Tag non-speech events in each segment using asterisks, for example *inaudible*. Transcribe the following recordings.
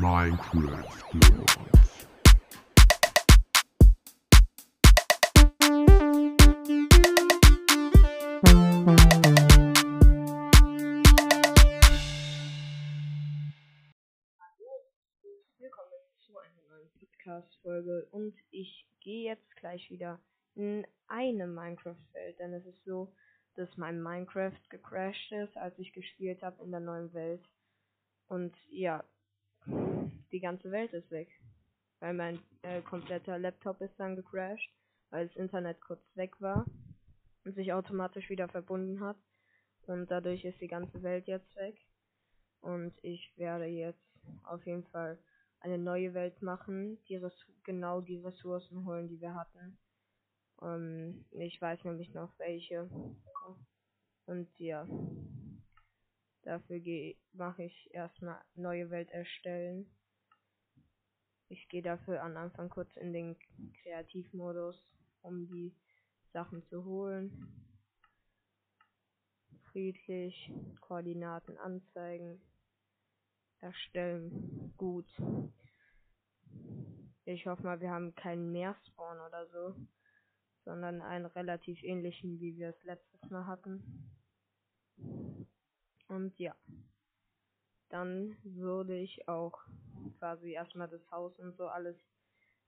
Minecraft Girls. Willkommen zu einer neuen Podcast-Folge und ich gehe jetzt gleich wieder in eine Minecraft-Welt, denn es ist so, dass mein Minecraft gecrashed ist, als ich gespielt habe in der neuen Welt. Und ja, die ganze Welt ist weg, weil mein äh, kompletter Laptop ist dann gecrashed, weil das Internet kurz weg war und sich automatisch wieder verbunden hat. Und dadurch ist die ganze Welt jetzt weg. Und ich werde jetzt auf jeden Fall eine neue Welt machen, die genau die Ressourcen holen, die wir hatten. Ähm, ich weiß nämlich noch welche. Und ja, dafür mache ich erstmal neue Welt erstellen. Ich gehe dafür am Anfang kurz in den Kreativmodus, um die Sachen zu holen. Friedlich, Koordinaten anzeigen, erstellen, gut. Ich hoffe mal, wir haben keinen Meerspawn oder so, sondern einen relativ ähnlichen, wie wir es letztes Mal hatten. Und ja, dann würde ich auch quasi erstmal das Haus und so alles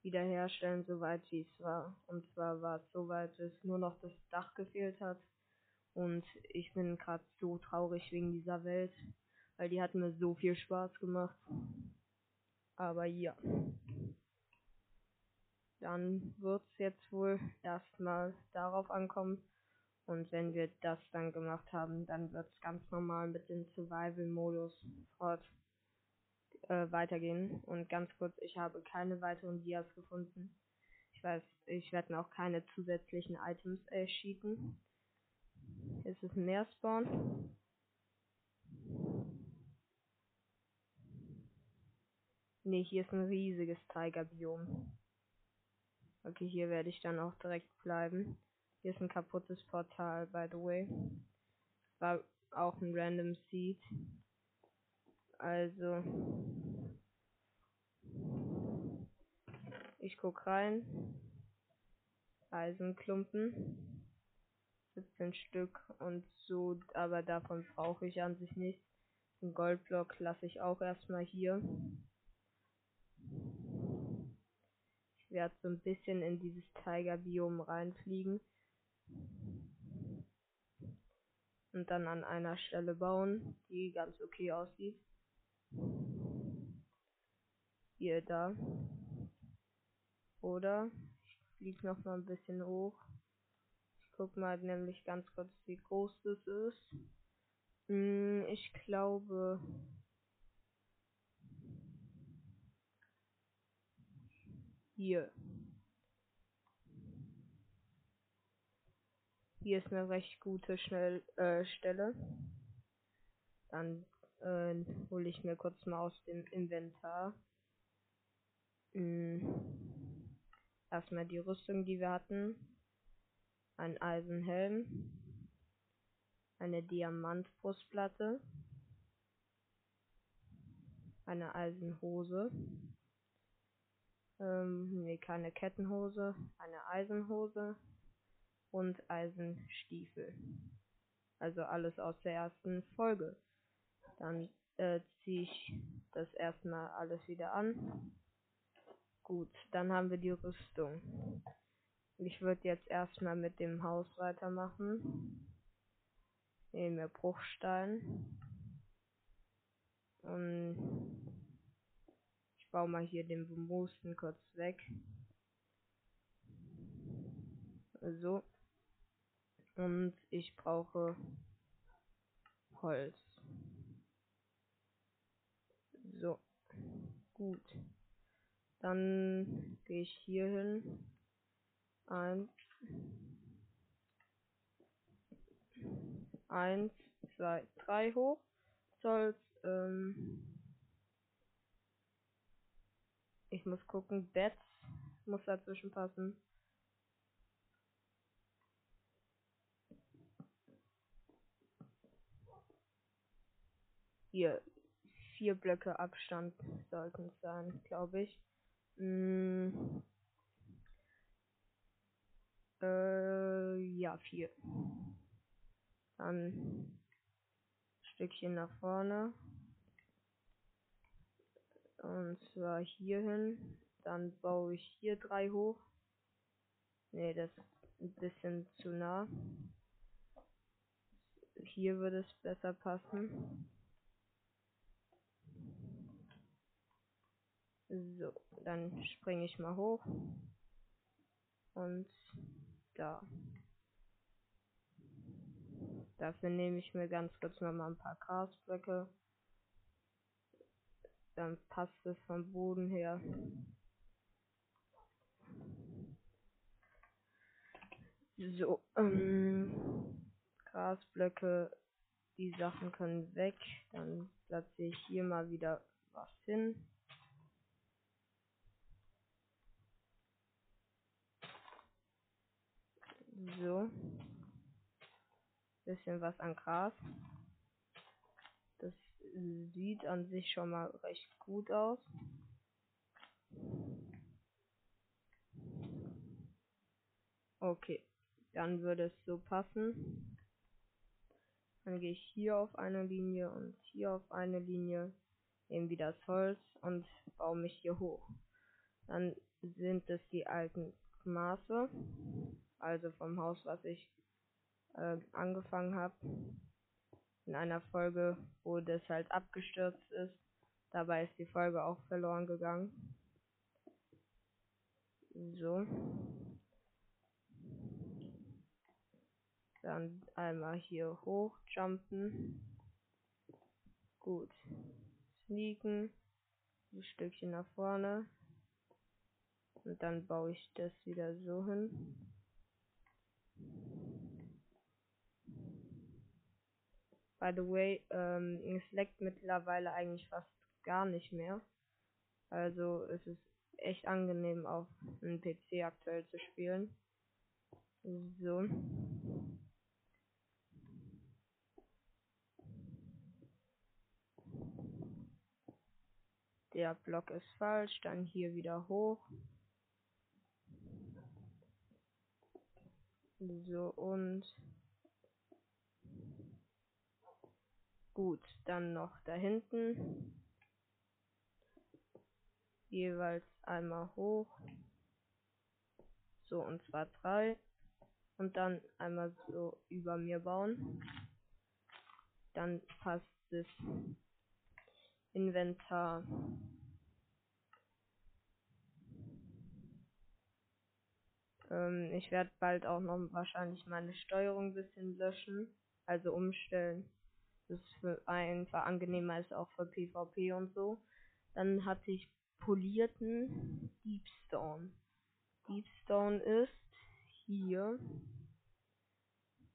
wiederherstellen, soweit wie es war. Und zwar war es soweit, dass nur noch das Dach gefehlt hat. Und ich bin gerade so traurig wegen dieser Welt, weil die hat mir so viel Spaß gemacht. Aber ja. Dann wird es jetzt wohl erstmal darauf ankommen. Und wenn wir das dann gemacht haben, dann wird es ganz normal mit dem Survival-Modus fort äh, weitergehen. Und ganz kurz, ich habe keine weiteren Dias gefunden. Ich weiß, ich werde auch keine zusätzlichen Items erschieten. Ist es ein Meerspawn? Ne, hier ist ein riesiges Tigerbiom. Okay, hier werde ich dann auch direkt bleiben. Hier ist ein kaputtes Portal, by the way. War auch ein Random Seed. Also. Ich guck rein. Eisenklumpen. 17 Stück und so, aber davon brauche ich an sich nichts. Ein Goldblock lasse ich auch erstmal hier. Ich werde so ein bisschen in dieses Tiger-Biom reinfliegen. Und dann an einer Stelle bauen, die ganz okay aussieht. Hier, da. Oder ich fliege noch mal ein bisschen hoch. Ich guck mal nämlich ganz kurz, wie groß das ist. Hm, ich glaube, Hier. Hier ist eine recht gute Schnell äh, Stelle. Dann äh, hole ich mir kurz mal aus dem Inventar. Hm. Erstmal die Rüstung, die wir hatten. Ein Eisenhelm. Eine Diamantbrustplatte. Eine Eisenhose. Ähm, nee, keine Kettenhose, eine Eisenhose und Eisenstiefel. Also alles aus der ersten Folge. Dann äh, ziehe ich das erstmal alles wieder an. Gut, dann haben wir die Rüstung. Ich würde jetzt erstmal mit dem Haus weitermachen. Nehmen wir Bruchstein. Und baue mal hier den Bemoosten kurz weg. So. Und ich brauche Holz. So. Gut. Dann gehe ich hier hin. Eins. Eins, zwei, drei hoch. Soll's, ähm, Ich muss gucken. Bett muss dazwischen passen. Hier. vier Blöcke Abstand sollten sein, glaube ich. Mm. Äh, ja, vier. Dann ein Stückchen nach vorne. Und zwar hierhin. Dann baue ich hier drei hoch. Ne, das ist ein bisschen zu nah. Hier würde es besser passen. So, dann springe ich mal hoch. Und da. Dafür nehme ich mir ganz kurz noch mal ein paar Grasblöcke. Dann passt es vom Boden her. So, ähm, Grasblöcke, die Sachen können weg. Dann platziere ich hier mal wieder was hin. So. Bisschen was an Gras. Das sieht an sich schon mal recht gut aus. Okay, dann würde es so passen. Dann gehe ich hier auf eine Linie und hier auf eine Linie, nehme wieder das Holz und baue mich hier hoch. Dann sind es die alten Maße, also vom Haus, was ich äh, angefangen habe. In einer Folge, wo das halt abgestürzt ist. Dabei ist die Folge auch verloren gegangen. So. Dann einmal hier hochjumpen. Gut. Sneaken. Ein Stückchen nach vorne. Und dann baue ich das wieder so hin. By the way, ähm, es leckt mittlerweile eigentlich fast gar nicht mehr. Also es ist echt angenehm auf einem PC aktuell zu spielen. So. Der Block ist falsch, dann hier wieder hoch. So und gut, dann noch da hinten. Jeweils einmal hoch. So und zwar drei. Und dann einmal so über mir bauen. Dann passt das Inventar. Ähm, ich werde bald auch noch wahrscheinlich meine Steuerung ein bisschen löschen, also umstellen. Das ist einfach angenehmer ist auch für PvP und so. Dann hatte ich polierten Deepstone. Deepstone ist hier.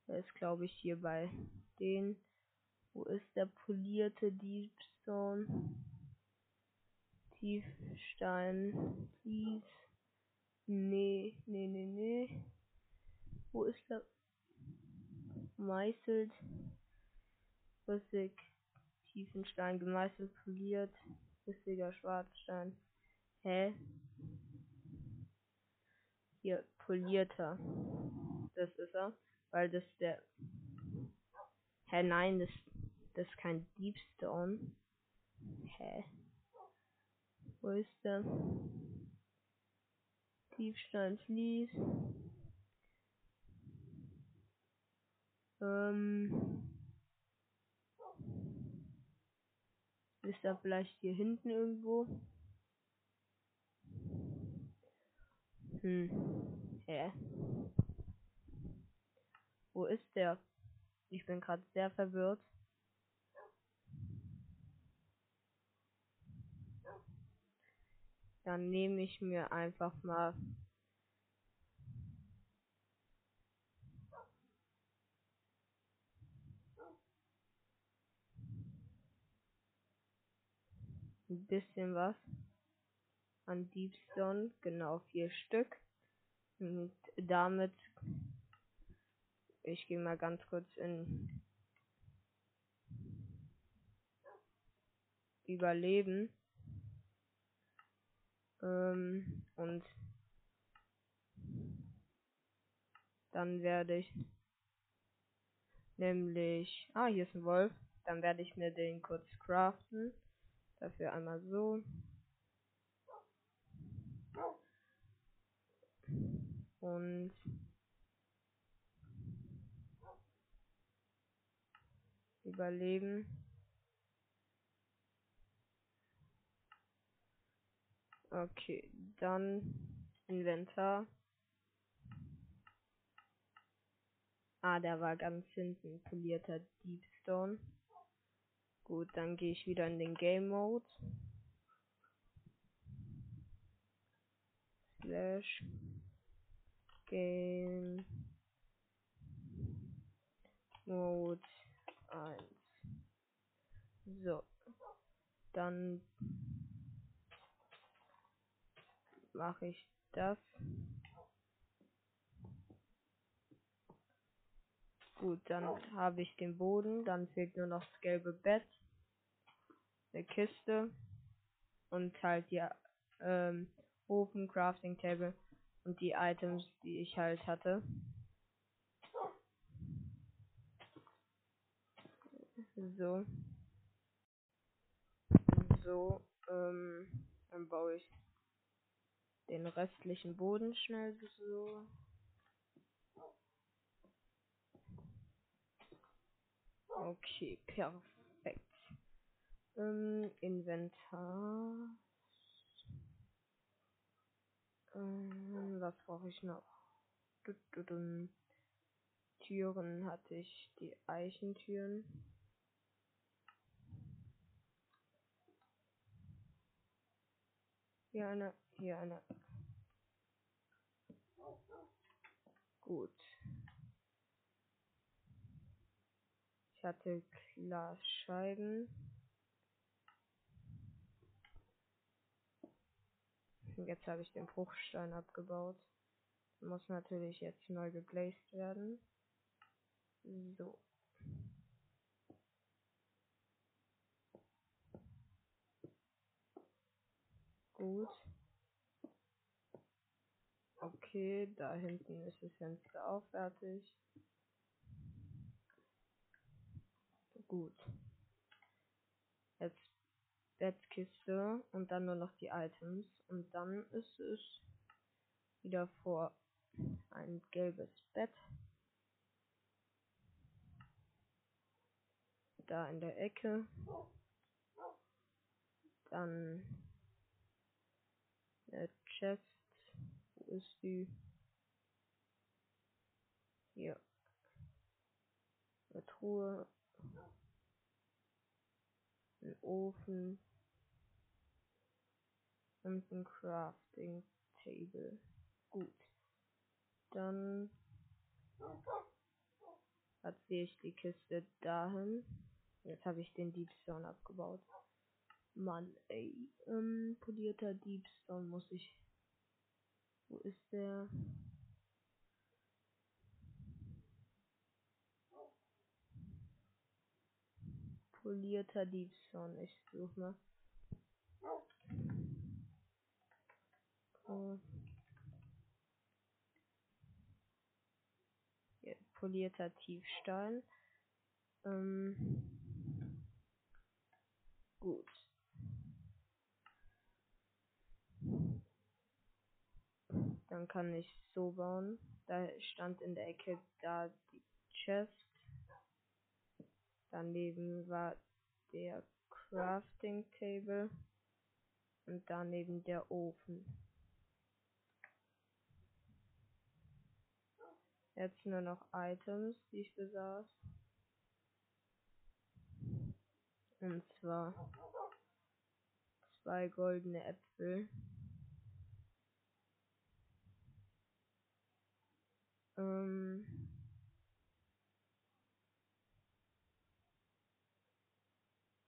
Der ist glaube ich hier bei den. Wo ist der polierte Deepstone? Tiefstein, Tief. Nee, nee, nee, nee. Wo ist der? Meißelt. Rüssig. Tiefenstein gemeißelt, poliert. Rüssiger Schwarzstein. Hä? Hier, polierter. Das ist er. Weil das der. Hä, nein, das, das ist kein Deepstone. Hä? Wo ist der? Tiefsteinflies. Ähm. Ist er vielleicht hier hinten irgendwo? Hm. Hä? Wo ist der? Ich bin gerade sehr verwirrt. Dann nehme ich mir einfach mal ein bisschen was an Deepstone, genau vier Stück. Und damit, ich gehe mal ganz kurz in überleben. Ähm, und dann werde ich nämlich, ah, hier ist ein Wolf. Dann werde ich mir den kurz craften. Dafür einmal so. Und überleben. Okay, dann Inventar. Ah, der war ganz hinten. Polierter Deepstone. Gut, dann gehe ich wieder in den Game Mode. Slash Game Mode 1. So. Dann mache ich das. Gut, dann habe ich den Boden, dann fehlt nur noch das gelbe Bett, eine Kiste und halt die ähm, Ofen, Crafting Table und die Items, die ich halt hatte. So. So, ähm, dann baue ich den restlichen Boden schnell so. Okay, perfekt. Ähm, Inventar. Ähm, was brauche ich noch? Türen hatte ich die Eichentüren. Hier eine, hier eine. Gut. Ich hatte Glasscheiben. Jetzt habe ich den Bruchstein abgebaut. Muss natürlich jetzt neu geglazed werden. So. Gut. Okay, da hinten ist das Fenster auch fertig. Gut. Jetzt Bettkiste und dann nur noch die Items. Und dann ist es wieder vor ein gelbes Bett. Da in der Ecke. Dann eine Chest. Ist die? Hier. Eine Truhe. Ein Ofen. Und ein Crafting Table. Gut. Dann platziere ich die Kiste dahin. Jetzt habe ich den Deepstone abgebaut. Mann, ey. Ähm, polierter Deepstone muss ich. Wo ist der? Polierter Deepstone. Ich suche mal. Oh. Ja, polierter Tiefstein. Ähm, gut. Dann kann ich so bauen. Da stand in der Ecke da die Chest. Daneben war der Crafting Table. Und daneben der Ofen. Jetzt nur noch Items, die ich besaß. Und zwar zwei goldene Äpfel. Ähm,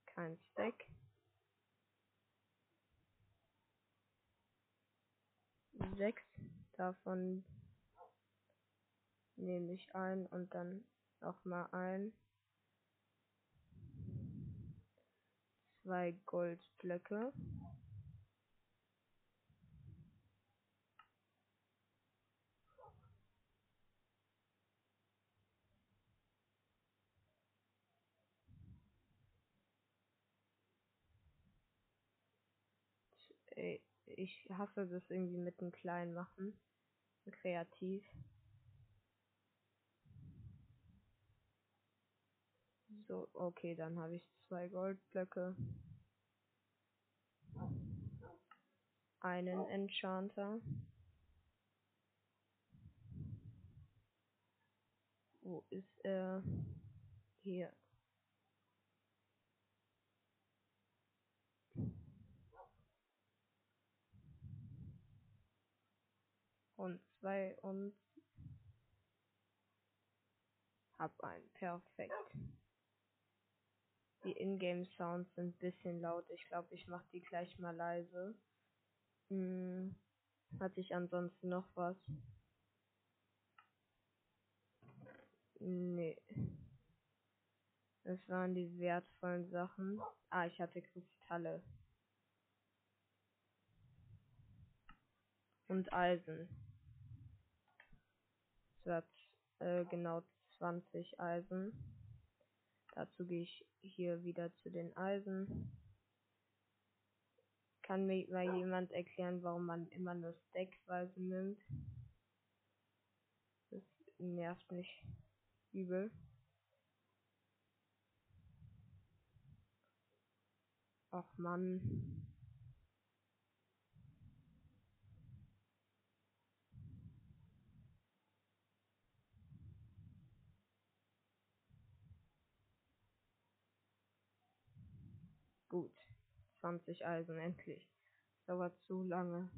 kein Stack. Sechs davon nehme ich ein und dann noch mal ein. zwei Goldblöcke. Ich hasse das irgendwie mit dem Kleinen machen. Kreativ. So, okay, dann habe ich zwei Goldblöcke. Einen Enchanter. Wo ist er? Hier. Und zwei und hab einen. Perfekt. Die Ingame Sounds sind ein bisschen laut. Ich glaube, ich mache die gleich mal leise. Hm, hatte ich ansonsten noch was? Nee. Das waren die wertvollen Sachen. Ah, ich hatte Kristalle. Und Eisen. Hat äh, genau 20 Eisen. Dazu gehe ich hier wieder zu den Eisen. Kann mir mal jemand erklären, warum man immer nur Stackweise nimmt? Das nervt mich übel. Ach man. Gut. 20 Eisen, endlich. Dauert zu lange.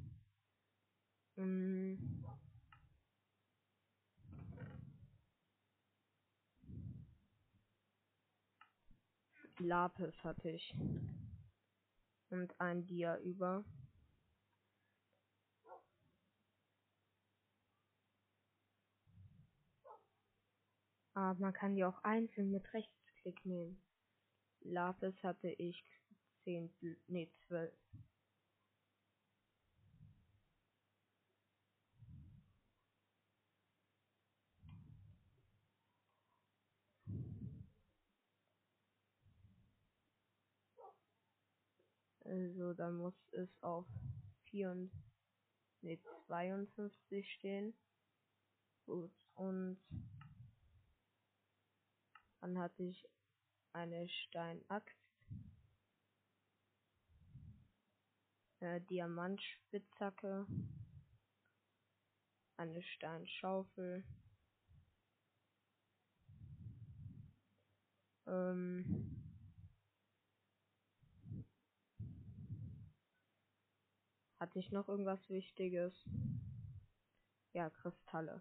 Hm. Lapis hatte ich. Und ein Dia über. Aber man kann die auch einzeln mit Rechtsklick nehmen. Lapis hatte ich 10, nee 12. Also dann muss es auf 4 nee, 52 stehen. Gut, und dann hatte ich eine Steinaxt, äh, Diamantspitzhacke, eine Steinschaufel, ähm, hatte ich noch irgendwas Wichtiges? Ja, Kristalle.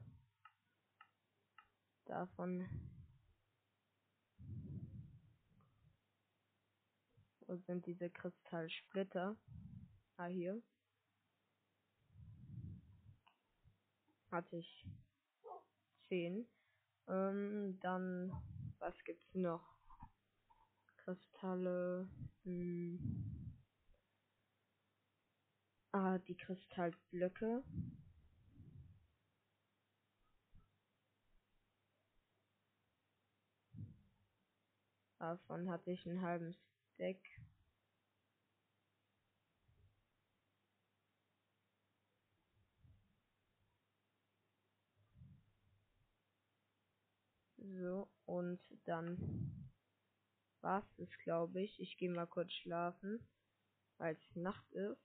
Davon Wo sind diese Kristallsplitter? Ah, hier. Hatte ich 10. Ähm, dann, was gibt's noch? Kristalle. Hm. Ah, die Kristallblöcke. Davon hatte ich einen halben Stack. So, und dann war's es, glaube ich. Ich gehe mal kurz schlafen, weil es Nacht ist.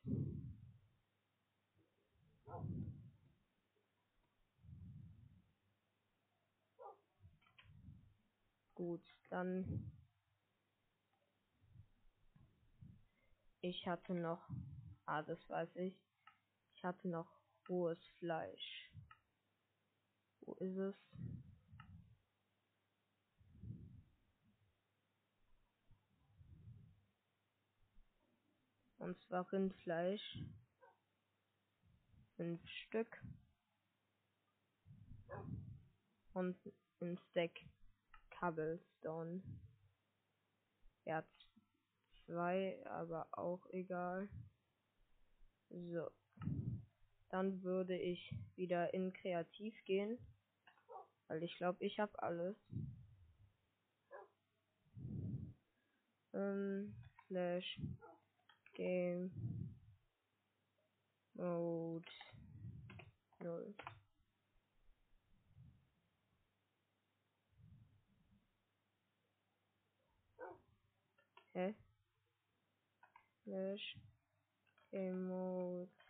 Gut, dann ich hatte noch, ah, das weiß ich. Ich hatte noch rohes Fleisch. Wo ist es? Und zwar Rindfleisch. Fünf Stück. Und ein Stack Cobblestone. Ja, 2, aber auch egal. So. Dann würde ich wieder in Kreativ gehen. Weil ich glaube, ich habe alles. Ähm, slash Game Mode 0. Hä? Slash Game Mode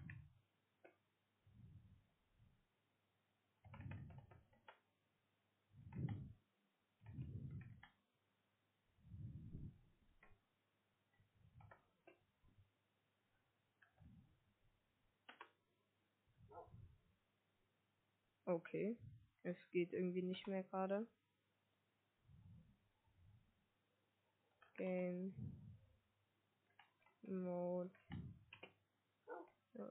Okay. Es geht irgendwie nicht mehr gerade. Game Mode. Ja.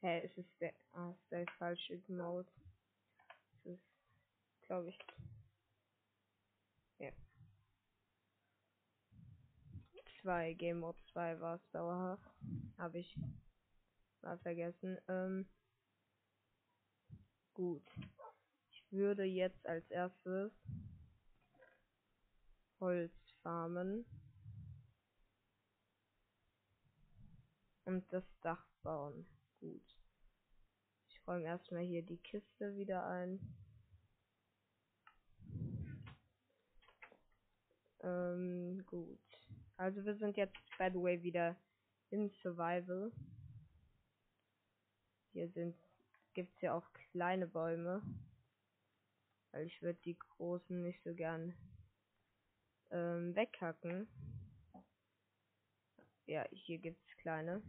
Hä, hey, es ist der, ah, der falsche Mode. Das ist, glaube ich, ja. 2, Game Mode 2 war es dauerhaft. Habe ich mal vergessen. Ähm, gut. Ich würde jetzt als erstes Holz farmen. Und das Dach bauen. Gut. Ich räume erstmal hier die Kiste wieder ein. Ähm, gut. Also wir sind jetzt, by the way, wieder in Survival. Hier sind gibt's ja auch kleine Bäume. Weil ich würde die großen nicht so gern ähm, weghacken. Ja, hier gibt's kleine.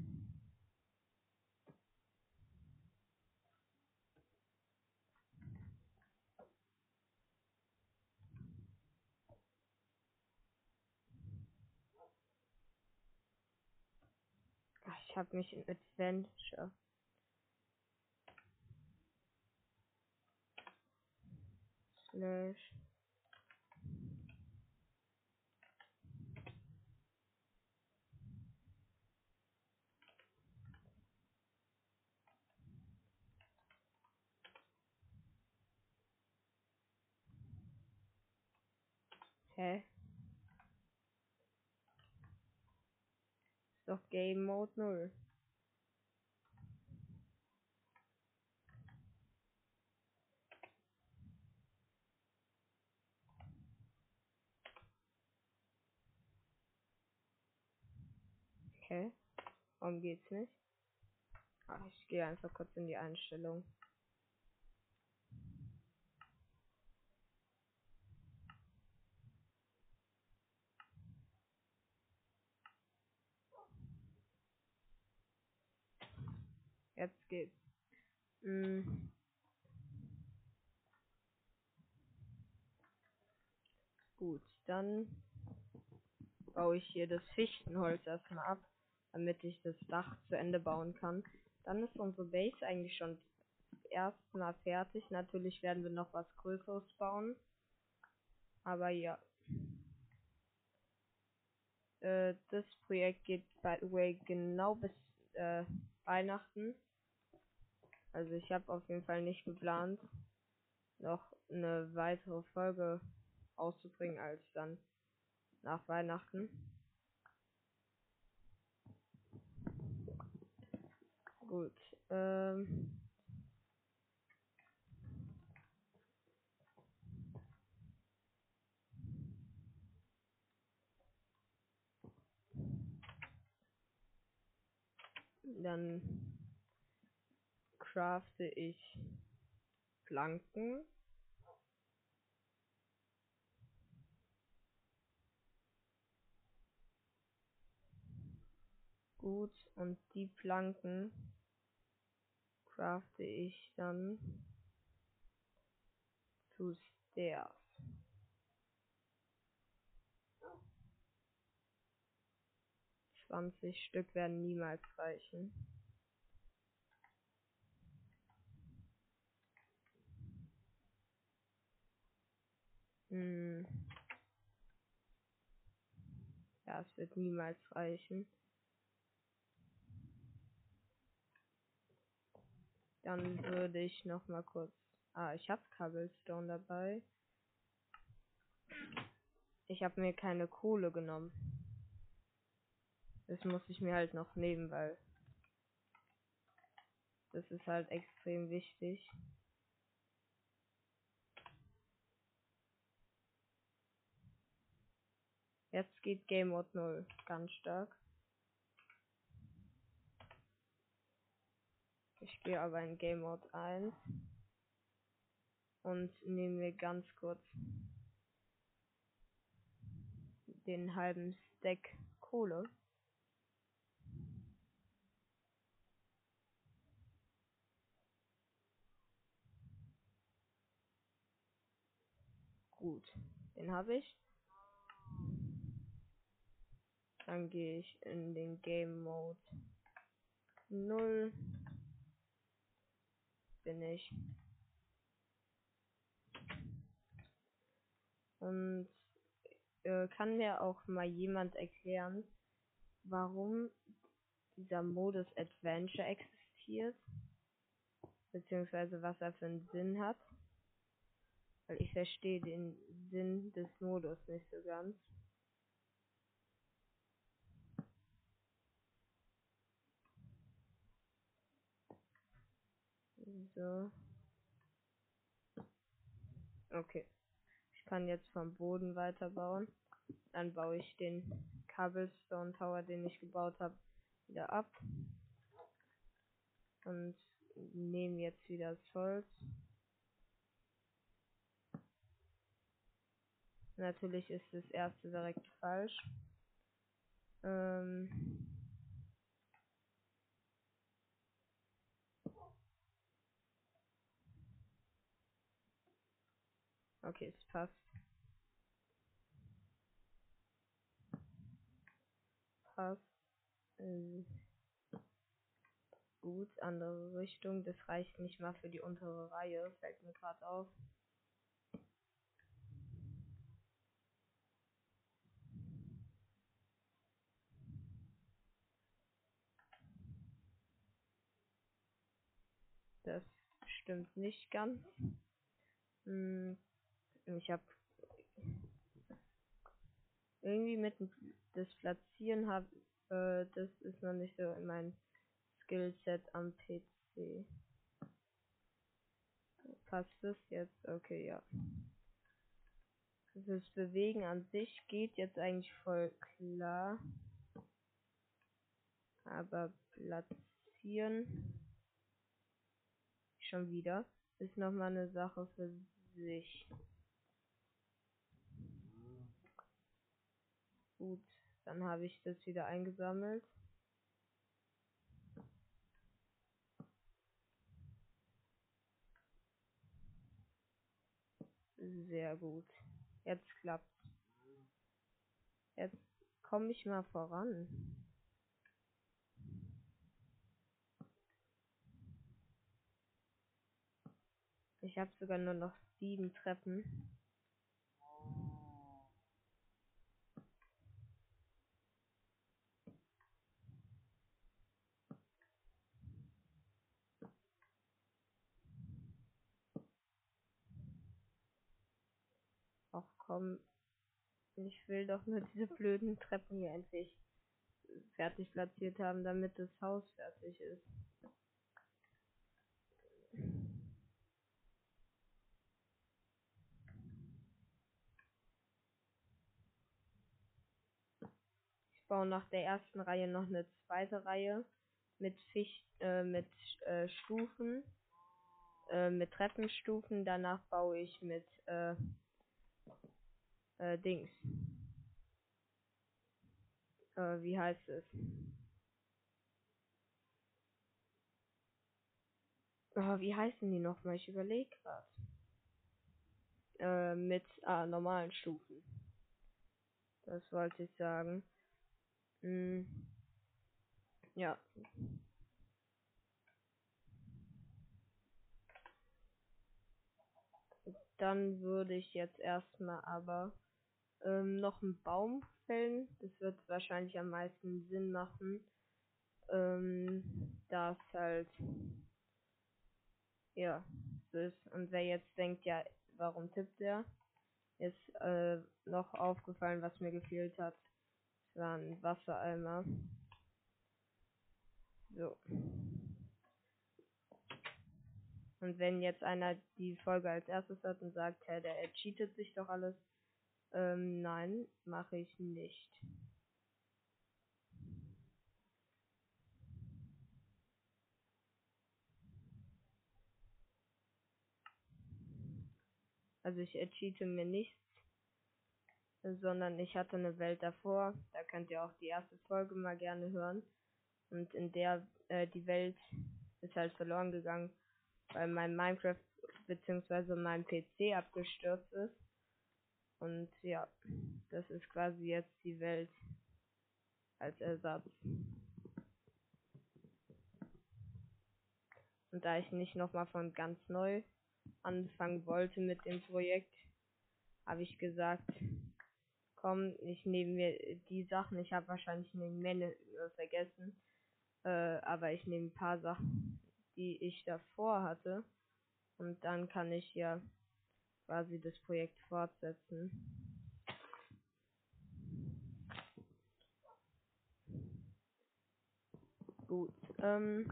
Ich habe mich in Adventure. Slash. Hä? Doch Game Mode 0. Okay. Warum geht's nicht? Ach, ich gehe einfach kurz in die Einstellung. Jetzt geht's. Hm. Gut, dann baue ich hier das Fichtenholz erstmal ab, damit ich das Dach zu Ende bauen kann. Dann ist unsere Base eigentlich schon erstmal fertig. Natürlich werden wir noch was Größeres bauen. Aber ja. Äh, das Projekt geht, by the way, genau bis äh, Weihnachten. Also ich habe auf jeden Fall nicht geplant, noch eine weitere Folge auszubringen als dann nach Weihnachten. Gut. Ähm dann crafte ich Planken. Gut, und die Planken crafte ich dann zu Stairs. Zwanzig Stück werden niemals reichen. Hm. Ja, es wird niemals reichen. Dann würde ich noch mal kurz. Ah, ich habe Cobblestone dabei. Ich habe mir keine Kohle genommen. Das muss ich mir halt noch nehmen, weil das ist halt extrem wichtig. Jetzt geht Game Mode 0 ganz stark. Ich gehe aber in Game Mode 1 und nehme mir ganz kurz den halben Stack Kohle. Gut, den habe ich. Dann gehe ich in den Game Mode 0. Bin ich. Und äh, kann mir auch mal jemand erklären, warum dieser Modus Adventure existiert? Beziehungsweise was er für einen Sinn hat? Weil ich verstehe den Sinn des Modus nicht so ganz. So. Okay. Ich kann jetzt vom Boden weiterbauen. Dann baue ich den Cobblestone Tower, den ich gebaut habe, wieder ab. Und nehme jetzt wieder das Holz. Natürlich ist das erste direkt falsch. Ähm okay, es passt. Passt. Äh, gut, andere Richtung. Das reicht nicht mal für die untere Reihe, fällt mir gerade auf. Das stimmt nicht ganz. Hm, ich habe irgendwie mit das Platzieren habe, äh, das ist noch nicht so in mein Skillset am PC. Passt das jetzt? Okay, ja. Das Bewegen an sich geht jetzt eigentlich voll klar. Aber platzieren schon wieder. Ist nochmal eine Sache für sich. Gut, dann habe ich das wieder eingesammelt. Sehr gut. Jetzt klappt. Jetzt komme ich mal voran. Ich habe sogar nur noch sieben Treppen. Ach komm, ich will doch nur diese blöden Treppen hier endlich fertig platziert haben, damit das Haus fertig ist. Baue nach der ersten Reihe noch eine zweite Reihe mit Ficht, äh, mit äh, Stufen, äh, mit Treppenstufen. Danach baue ich mit äh, äh, Dings. Äh, wie heißt es? Oh, wie heißen die nochmal? Ich überlege gerade. Äh, mit ah, normalen Stufen. Das wollte ich sagen. Hm. Ja. Dann würde ich jetzt erstmal aber ähm, noch einen Baum fällen. Das wird wahrscheinlich am meisten Sinn machen. Ähm, da halt ja so ist. Und wer jetzt denkt, ja, warum tippt er? Ist äh, noch aufgefallen, was mir gefehlt hat. War ein Wassereimer. So. Und wenn jetzt einer die Folge als erstes hat und sagt, hey, der cheatet sich doch alles, ähm, nein, mache ich nicht. Also ich cheate mir nichts, sondern ich hatte eine Welt davor. Da könnt ihr auch die erste Folge mal gerne hören. Und in der äh, die Welt ist halt verloren gegangen weil mein Minecraft bzw. mein PC abgestürzt ist. Und ja, das ist quasi jetzt die Welt als Ersatz. Und da ich nicht nochmal von ganz neu anfangen wollte mit dem Projekt, habe ich gesagt, komm, ich nehme mir die Sachen, ich habe wahrscheinlich eine Menge vergessen, äh, aber ich nehme ein paar Sachen die ich davor hatte. Und dann kann ich ja quasi das Projekt fortsetzen. Gut. Ähm,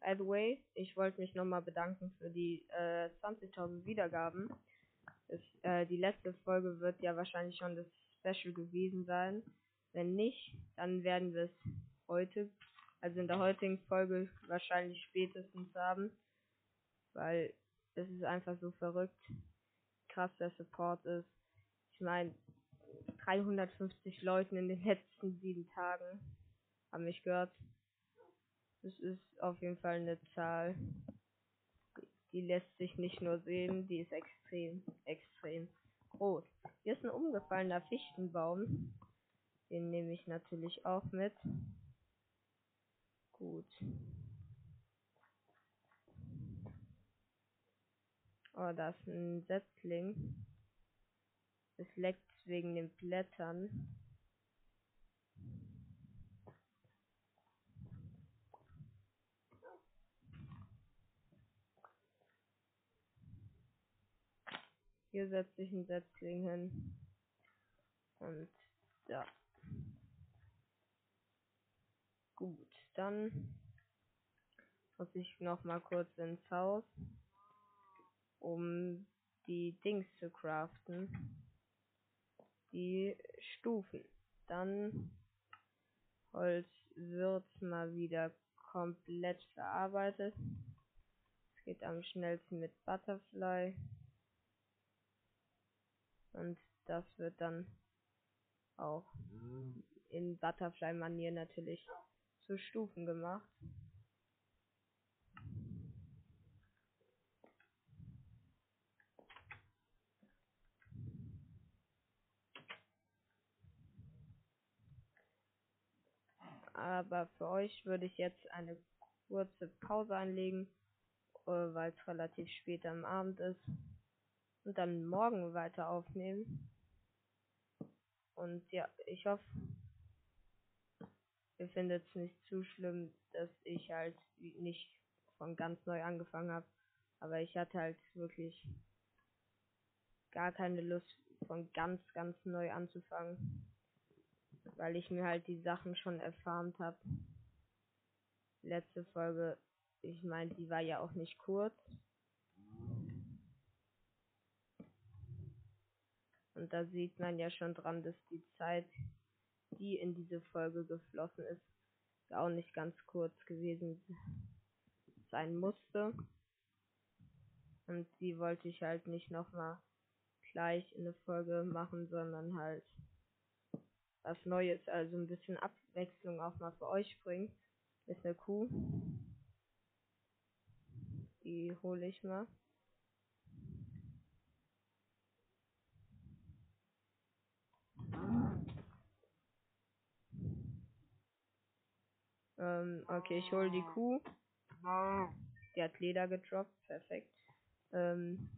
by the way, ich wollte mich nochmal bedanken für die äh, 20.000 Wiedergaben. Das, äh, die letzte Folge wird ja wahrscheinlich schon das Special gewesen sein. Wenn nicht, dann werden wir es heute also in der heutigen Folge wahrscheinlich spätestens haben, weil es ist einfach so verrückt, krass der Support ist. Ich meine, 350 Leuten in den *laughs* letzten sieben Tagen haben mich gehört. Das ist auf jeden Fall eine Zahl, die lässt sich nicht nur sehen, die ist extrem, extrem groß. Hier ist ein umgefallener Fichtenbaum. Den nehme ich natürlich auch mit. Gut. Oh, da ist ein Setzling. Es leckt wegen den Blättern. Hier setze ich einen Setzling hin. Und ja. Gut, dann muss ich noch mal kurz ins Haus, um die Dings zu craften. Die Stufen. Dann Holz wird mal wieder komplett verarbeitet. Es geht am schnellsten mit Butterfly. Und das wird dann auch in Butterfly-Manier natürlich zu Stufen gemacht. Aber für euch würde ich jetzt eine kurze Pause einlegen, äh, weil es relativ spät am Abend ist. Und dann morgen weiter aufnehmen. Und ja, ich hoffe, ihr findet es nicht zu schlimm, dass ich halt nicht von ganz neu angefangen habe. Aber ich hatte halt wirklich gar keine Lust von ganz, ganz neu anzufangen. Weil ich mir halt die Sachen schon erfarmt habe. Letzte Folge, ich meine, die war ja auch nicht kurz. Und da sieht man ja schon dran, dass die Zeit die in diese Folge geflossen ist, auch nicht ganz kurz gewesen sein musste. Und die wollte ich halt nicht nochmal gleich in eine Folge machen, sondern halt was Neues, also ein bisschen Abwechslung auch mal für euch bringen. Ist eine Kuh. Die hole ich mal. Ähm, okay, ich hole die Kuh. Die hat Leder gedroppt, perfekt. Ähm,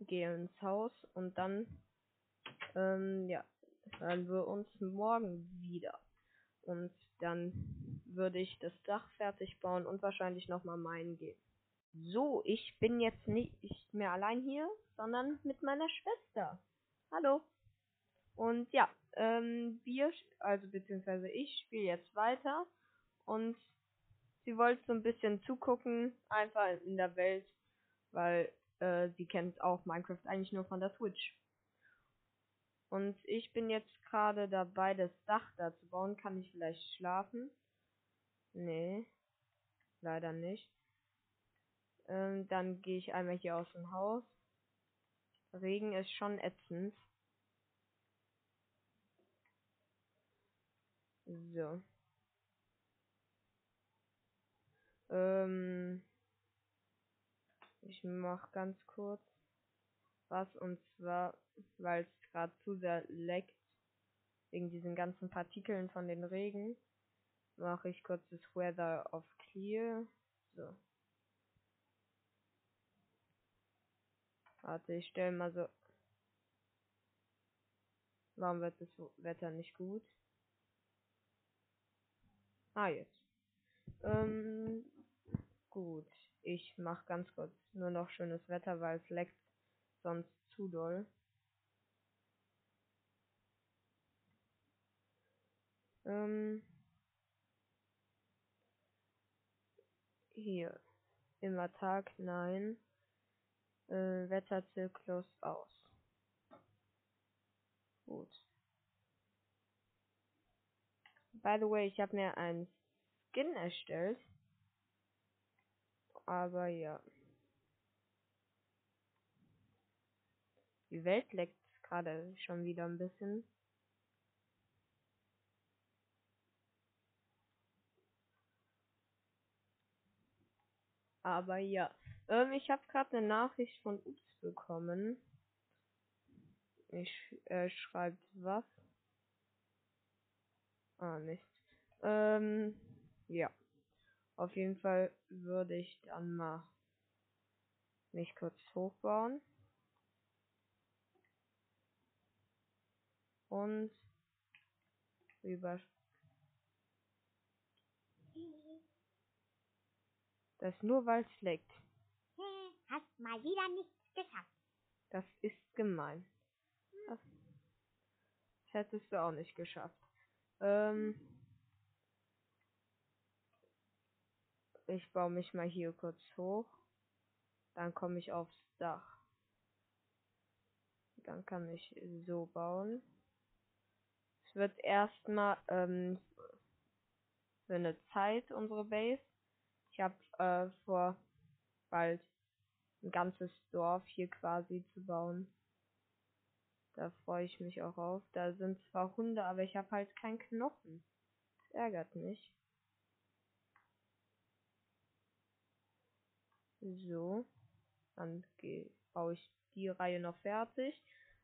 gehe ins Haus und dann, ähm, ja, hören wir uns morgen wieder. Und dann würde ich das Dach fertig bauen und wahrscheinlich nochmal meinen gehen. So, ich bin jetzt nicht mehr allein hier, sondern mit meiner Schwester. Hallo. Und ja, ähm, wir, also beziehungsweise ich spiele jetzt weiter und sie wollte so ein bisschen zugucken, einfach in der Welt, weil äh, sie kennt auch Minecraft eigentlich nur von der Switch. Und ich bin jetzt gerade dabei, das Dach da zu bauen. Kann ich vielleicht schlafen? Nee, leider nicht. Ähm, dann gehe ich einmal hier aus dem Haus. Regen ist schon ätzend. So. Ähm, ich mach ganz kurz was und zwar, weil es gerade zu sehr leckt, wegen diesen ganzen Partikeln von den Regen, mache ich kurz das Weather of Clear. So. Warte, ich stelle mal so. Warum wird das Wetter nicht gut? Ah, jetzt. Ähm, gut. Ich mache ganz kurz nur noch schönes Wetter, weil es leckt sonst zu doll. Ähm, hier. Immer Tag, nein. Äh, Wetterzyklus aus. Gut. By the way, ich habe mir einen Skin erstellt. Aber ja. Die Welt leckt gerade schon wieder ein bisschen. Aber ja. Ähm, ich habe gerade eine Nachricht von Ups bekommen. Ich äh, schreibt was. Ah, nicht. Ähm, ja. Auf jeden Fall würde ich dann mal mich kurz hochbauen. Und rüber. Das nur weil es leckt. Hast mal wieder nichts geschafft. Das ist gemein. Das hättest du auch nicht geschafft. Ähm, ich baue mich mal hier kurz hoch. Dann komme ich aufs Dach. Dann kann ich so bauen. Es wird erstmal ähm, für eine Zeit unsere Base. Ich habe äh, vor bald ein ganzes Dorf hier quasi zu bauen. Da freue ich mich auch auf. Da sind zwar Hunde, aber ich habe halt keinen Knochen. Das ärgert mich. So. Dann baue ich die Reihe noch fertig.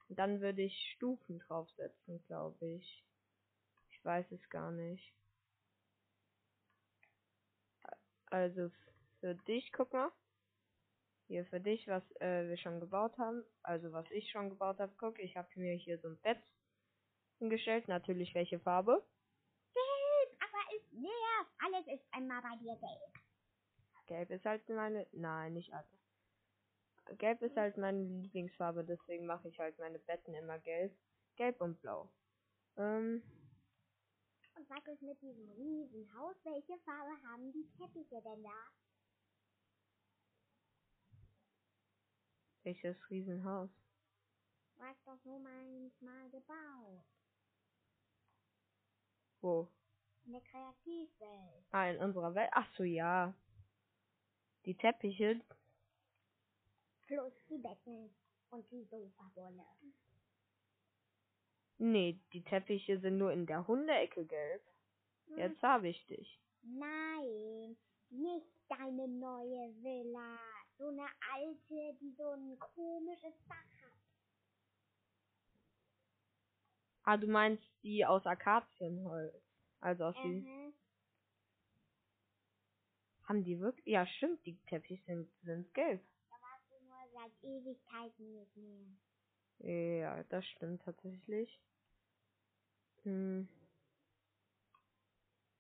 Und dann würde ich Stufen draufsetzen, glaube ich. Ich weiß es gar nicht. Also für dich, guck mal. Hier für dich, was äh, wir schon gebaut haben. Also was ich schon gebaut habe. Guck, ich habe mir hier so ein Bett hingestellt. Natürlich welche Farbe? Gelb, aber ist nervt. Alles ist einmal bei dir gelb. Gelb ist halt meine. Nein, nicht alle. Gelb ist halt meine Lieblingsfarbe, deswegen mache ich halt meine Betten immer gelb. Gelb und blau. Ähm. Und sag uns mit diesem riesen Haus, welche Farbe haben die Teppiche denn da? Welches Riesenhaus? Hast doch so meins mal gebaut. Wo? In der Kreativwelt. Ah, in unserer Welt. Ach so, ja. Die Teppiche. Plus die Betten und die Sofawolle. Nee, die Teppiche sind nur in der Hundeecke gelb. Hm. Jetzt habe ich dich. Nein, nicht deine neue Villa. So eine alte, die so ein komisches Dach hat. Ah, du meinst die aus Akazienholz. Also aus die. Mhm. Haben die wirklich? Ja, stimmt, die Teppiche sind, sind gelb. Da warst du nur seit Ewigkeiten mit mir. Ja, das stimmt tatsächlich. Hm.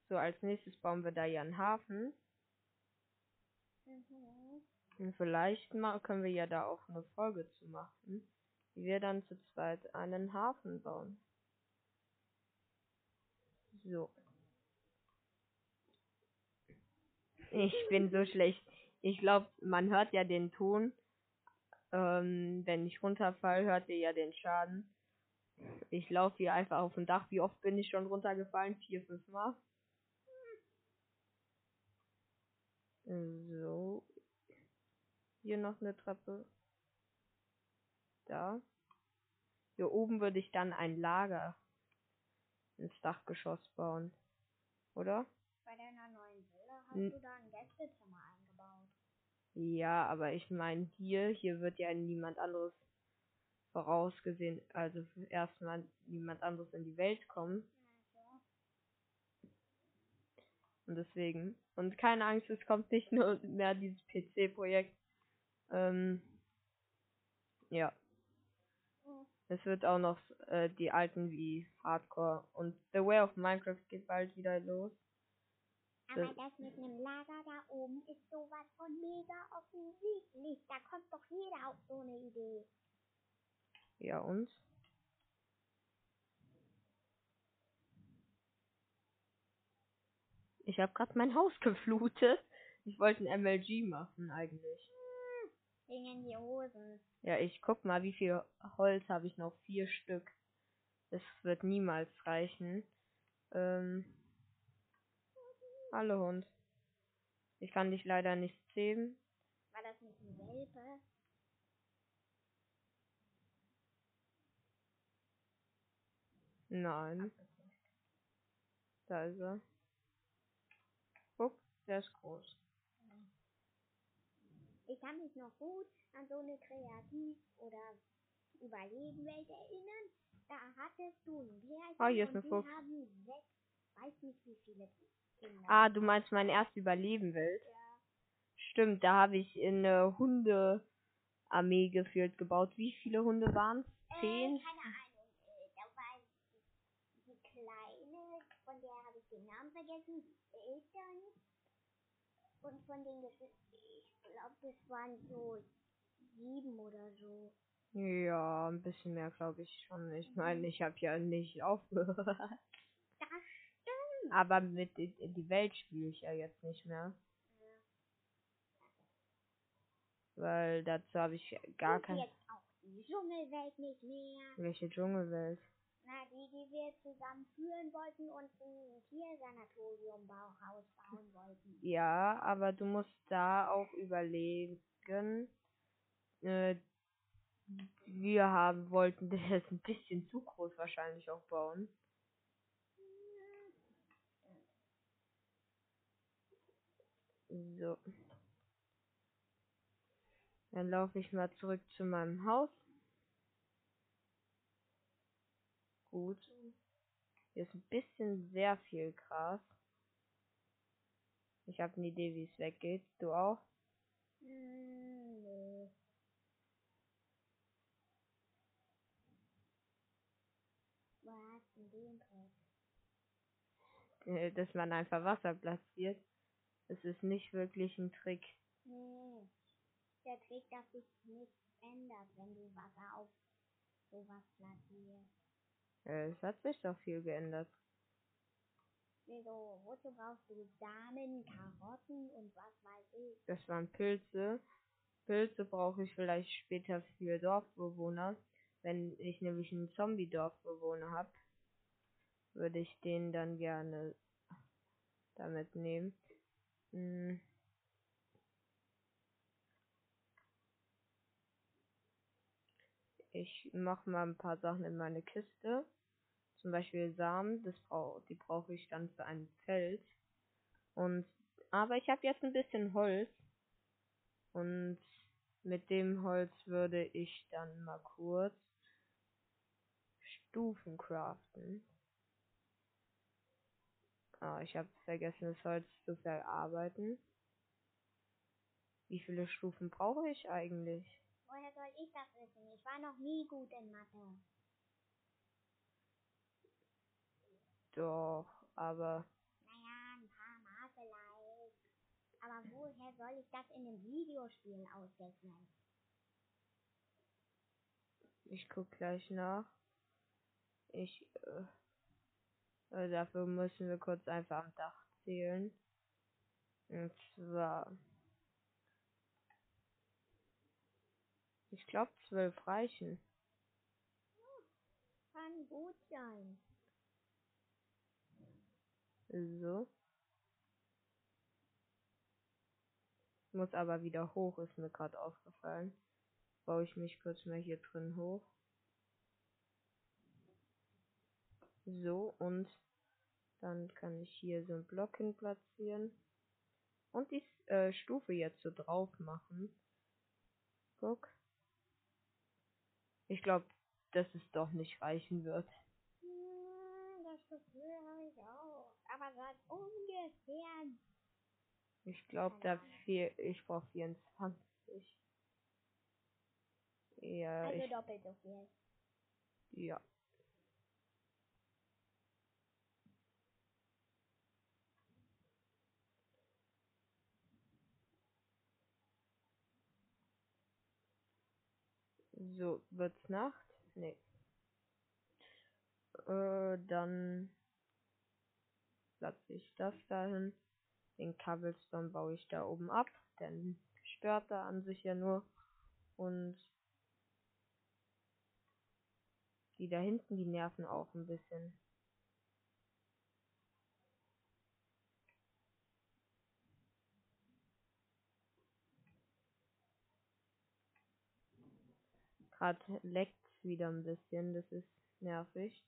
So, als nächstes bauen wir da ja einen Hafen. Mhm. Vielleicht mal können wir ja da auch eine Folge zu machen, wie wir dann zu zweit einen Hafen bauen. So. Ich bin so schlecht. Ich glaube, man hört ja den Ton. Ähm, wenn ich runterfall, hört ihr ja den Schaden. Ich laufe hier einfach auf dem Dach. Wie oft bin ich schon runtergefallen? Vier, fünf Mal. So. Hier noch eine Treppe. Da. Hier oben würde ich dann ein Lager ins Dachgeschoss bauen. Oder? Bei deiner neuen Villa hast N- du da ein Gästezimmer eingebaut. Ja, aber ich meine hier, hier wird ja niemand anderes vorausgesehen, also erstmal niemand anderes in die Welt kommen. Und deswegen. Und keine Angst, es kommt nicht nur mehr dieses PC-Projekt. Ähm, ja. Es wird auch noch äh, die alten wie Hardcore und The Way of Minecraft geht bald wieder los. aber Das- das mit einem Lager da oben ist sowas von mega offensichtlich. Da kommt doch jeder auf so eine Idee. Ja, und? Ich habe gerade mein Haus geflutet. Ich wollte ein MLG machen eigentlich. In die Hosen. Ja, ich guck mal, wie viel Holz habe ich noch? Vier Stück. Das wird niemals reichen. Ähm. Hallo Hund. Ich kann dich leider nicht zähmen. War das nicht ein Welpe? Nein. Da ist er. Guck, der ist groß. Ich kann mich noch gut an so eine Kreativ- oder Überlebenwelt erinnern. Da hattest du ein Pärchen Ah, hier ist und ein Fuchs. haben sechs, weiß nicht wie viele Kinder. Ah, du meinst meine erste Überlebenwelt? Ja. Stimmt, da habe ich in eine Hundearmee geführt gebaut. Wie viele Hunde waren es? Äh, Zehn? keine Ahnung. Da war die, die Kleine, von der habe ich den Namen vergessen, die Eltern. Und von den Geschwistern, glaube, das waren so sieben oder so. Ja, ein bisschen mehr glaube ich schon. Ich meine, ich habe ja nicht *laughs* aufgehört. Das stimmt. Aber mit die, die Welt spiele ich ja jetzt nicht mehr. Weil dazu habe ich gar Und kein. jetzt auch die Dschungelwelt nicht mehr. Welche Dschungelwelt? Na, die, die wir zusammen führen wollten und ein Tiersanatorium-Bauhaus bauen wollten. Ja, aber du musst da auch überlegen. Äh, wir haben wollten das ein bisschen zu groß wahrscheinlich auch bauen. So. Dann laufe ich mal zurück zu meinem Haus. Gut. Hier ist ein bisschen sehr viel Gras. Ich habe eine Idee, wie es weggeht. Du auch? Wo hast du den Trick? Dass man einfach Wasser platziert. Das ist nicht wirklich ein Trick. Nee. Der Trick, dass sich nichts ändert, wenn du Wasser auf sowas platzierst. Äh, Es hat sich doch viel geändert. Wieso, wozu brauchst du Samen, Karotten und was weiß ich? Das waren Pilze. Pilze brauche ich vielleicht später für Dorfbewohner. Wenn ich nämlich einen Zombie-Dorfbewohner habe, würde ich den dann gerne damit nehmen. Hm. Ich mache mal ein paar Sachen in meine Kiste. Zum Beispiel Samen, das brau die brauche ich dann für ein Feld. Und aber ich habe jetzt ein bisschen Holz. Und mit dem Holz würde ich dann mal kurz Stufen craften. Ah, ich habe vergessen, das Holz zu verarbeiten. Wie viele Stufen brauche ich eigentlich? Woher soll ich das wissen? Ich war noch nie gut in Mathe. Doch, aber Naja, ein paar Mal vielleicht. Aber woher soll ich das in einem Videospiel ausrechnen? ich guck gleich nach. Ich, äh, äh, dafür müssen wir kurz einfach am Dach zählen. Und zwar, ich glaube zwölf reichen. Kann gut sein. So. Muss aber wieder hoch, ist mir gerade aufgefallen. Baue ich mich kurz mal hier drin hoch. So, und dann kann ich hier so einen Block hin platzieren. Und die äh, Stufe jetzt so drauf machen. Guck. Ich glaube, dass es doch nicht reichen wird. Hm, das ich auch. Aber so ungefähr. Ich glaube, da viel, ich brauche 24. Ja, Also ich, doppelt so viel. ja. So, wird's Nacht? Nee. Äh, dann platze ich das dahin. Den Cobblestone baue ich da oben ab. Denn stört da an sich ja nur. Und die da hinten, die nerven auch ein bisschen. Gerade leckt's wieder ein bisschen, das ist nervig.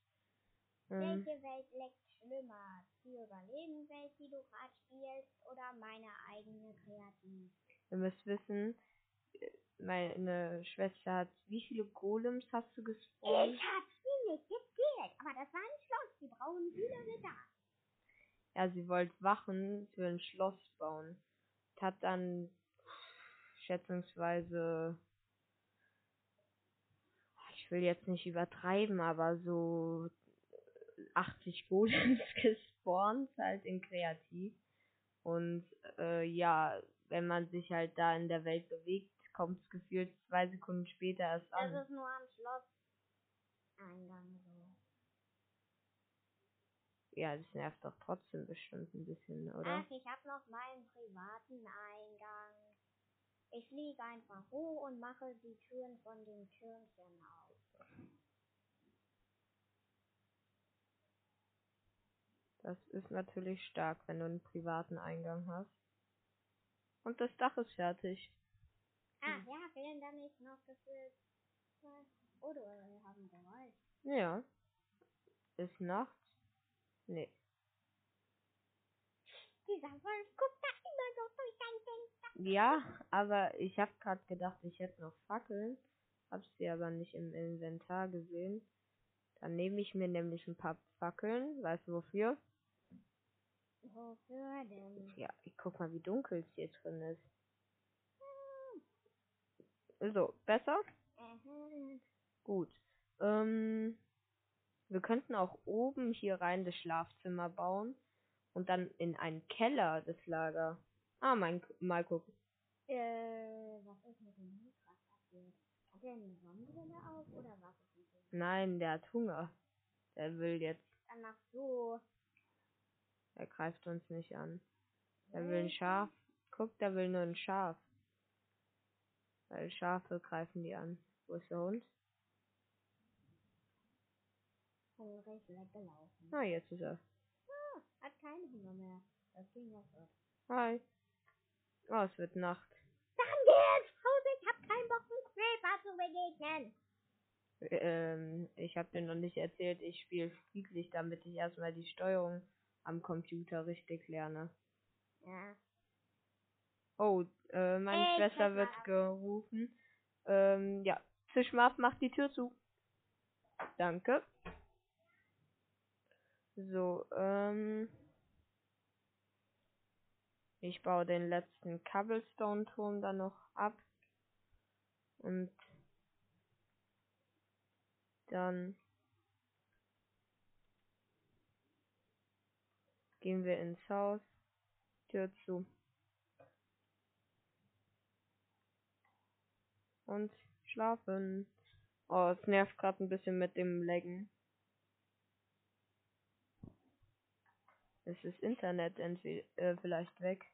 Ähm, Welche Welt leckt schlimmer? Die Überlebenswelt, die du gerade spielst, oder meine eigene Kreativ? ihr müsst wissen, meine Schwester hat, wie viele Golems hast du gespawnt? Ich hab sie nicht gezählt, aber das war ein Schloss. Die brauchen viele Ritter. Ja, sie wollte Wachen für ein Schloss bauen. Hat dann schätzungsweise, ich will jetzt nicht übertreiben, aber so 80 Golems *laughs* gespawnt, halt in Kreativ. Und äh, ja, wenn man sich halt da in der Welt bewegt, kommt es gefühlt zwei Sekunden später erst Das an. ist nur am Schloss. Eingang so. Ja, das nervt doch trotzdem bestimmt ein bisschen, oder? Ach, ich hab noch meinen privaten Eingang. Ich fliege einfach hoch und mache die Türen von den Türmchen auf. Das ist natürlich stark, wenn du einen privaten Eingang hast. Und das Dach ist fertig. Ach ja, fehlen da nicht noch gefühlt zwei. Oder wir haben gereicht. Ja. Ist Nacht? Nee. Dieser Wolf guckt da immer so durch dein Fenster. Ja, aber ich habe gerade gedacht, ich hätte noch Fackeln. Hab sie aber nicht im Inventar gesehen. Dann nehme ich mir nämlich ein paar Fackeln. Weißt du wofür? Wofür denn? Ja, ich guck mal, wie dunkel es hier drin ist. So, besser? Mhm. Gut. Ähm, wir könnten auch oben hier rein das Schlafzimmer bauen und dann in einen Keller das Lager. Ah, mein, mal gucken. Äh, was ist mit dem Mikras passiert? Hat er eine Sonnenbrille auf oder was ist mit dem? Nein, der hat Hunger. Der will jetzt, Dann mach so. Er greift uns nicht an. Er will ein Schaf. Guck, der will nur ein Schaf. Weil Schafe greifen die an. Wo ist der Hund? Hungrig weggelaufen. Ah, jetzt ist er. Ah, hat keinen Hunger mehr. Das ging ja so. Hi. Oh, es wird Nacht. Dann geh ins Haus, ich hab keinen Bock, einem Creeper zu begegnen. Ähm, ich habe dir noch nicht erzählt, ich spiele friedlich, damit ich erstmal die Steuerung am Computer richtig lerne. Ja. Oh, äh, meine Ich Schwester wird gerufen. Ähm, ja. Fischmarf macht die Tür zu. Danke. So, ähm. Ich baue den letzten Cobblestone-Turm dann noch ab. Und dann gehen wir ins Haus. Tür zu. Und schlafen. Oh, es nervt gerade ein bisschen mit dem Laggen. Ist das Internet entweder äh, vielleicht weg?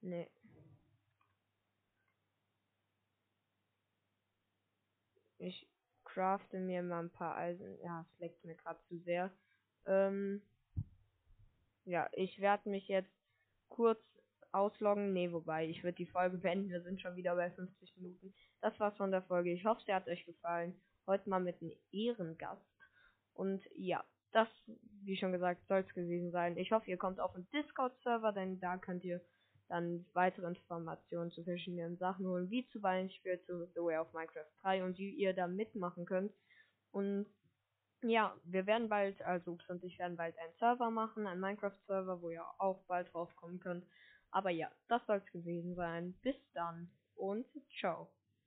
Nee. Ich crafte mir mal ein paar Eisen. Ja, es leckt mir gerade zu sehr. Ähm, ja, ich werde mich jetzt kurz ausloggen. Nee, wobei, ich würde die Folge beenden. Wir sind schon wieder bei 50 Minuten. Das war's von der Folge. Ich hoffe, sie hat euch gefallen. Heute mal mit einem Ehrengast. Und ja, das, wie schon gesagt, soll es gewesen sein. Ich hoffe, ihr kommt auf den Discord-Server, denn da könnt ihr dann weitere Informationen zu verschiedenen Sachen holen, wie zum Beispiel zu The Way of Minecraft 3 und wie ihr da mitmachen könnt. Und ja, wir werden bald, also Ups und ich werden bald einen Server machen, einen Minecraft-Server, wo ihr auch bald drauf kommen könnt. Aber ja, das soll es gewesen sein. Bis dann und ciao.